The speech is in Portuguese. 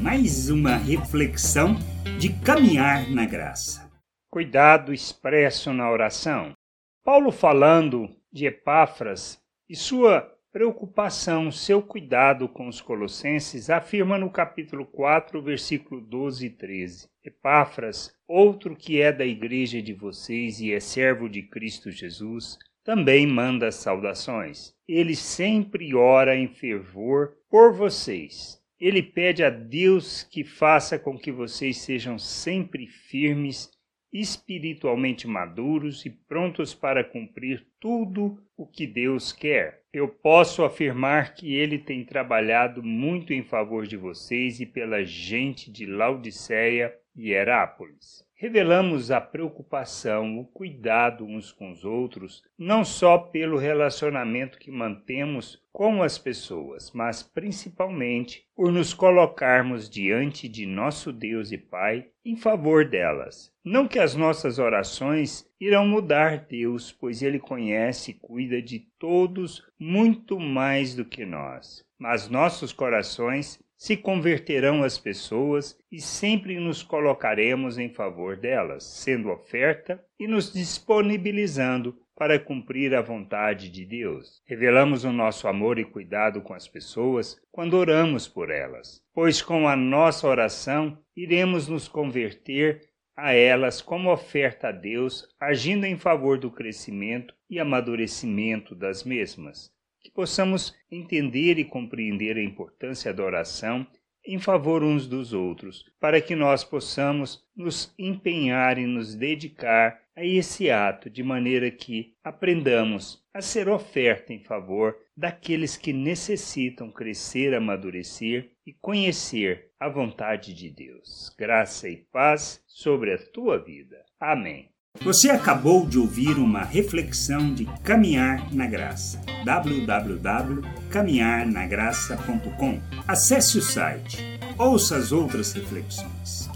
mais uma reflexão de caminhar na graça. Cuidado expresso na oração. Paulo falando de Epáfras e sua preocupação, seu cuidado com os colossenses, afirma no capítulo 4, versículo 12 e 13. Epáfras, outro que é da igreja de vocês e é servo de Cristo Jesus, também manda saudações. Ele sempre ora em fervor por vocês. Ele pede a Deus que faça com que vocês sejam sempre firmes espiritualmente maduros e prontos para cumprir tudo o que Deus quer. Eu posso afirmar que ele tem trabalhado muito em favor de vocês e pela gente de Laodiceia Herápolis revelamos a preocupação, o cuidado uns com os outros, não só pelo relacionamento que mantemos com as pessoas, mas principalmente por nos colocarmos diante de nosso Deus e Pai em favor delas. Não que as nossas orações irão mudar Deus, pois Ele conhece e cuida de todos muito mais do que nós. Mas nossos corações se converterão as pessoas e sempre nos colocaremos em favor delas, sendo oferta e nos disponibilizando para cumprir a vontade de Deus. Revelamos o nosso amor e cuidado com as pessoas quando oramos por elas, pois com a nossa oração iremos nos converter a elas como oferta a Deus, agindo em favor do crescimento e amadurecimento das mesmas que possamos entender e compreender a importância da oração em favor uns dos outros, para que nós possamos nos empenhar e nos dedicar a esse ato, de maneira que aprendamos a ser oferta em favor daqueles que necessitam crescer, amadurecer e conhecer a vontade de Deus. Graça e paz sobre a tua vida. Amém. Você acabou de ouvir uma reflexão de Caminhar na Graça. www.caminharnagraça.com. Acesse o site. Ouça as outras reflexões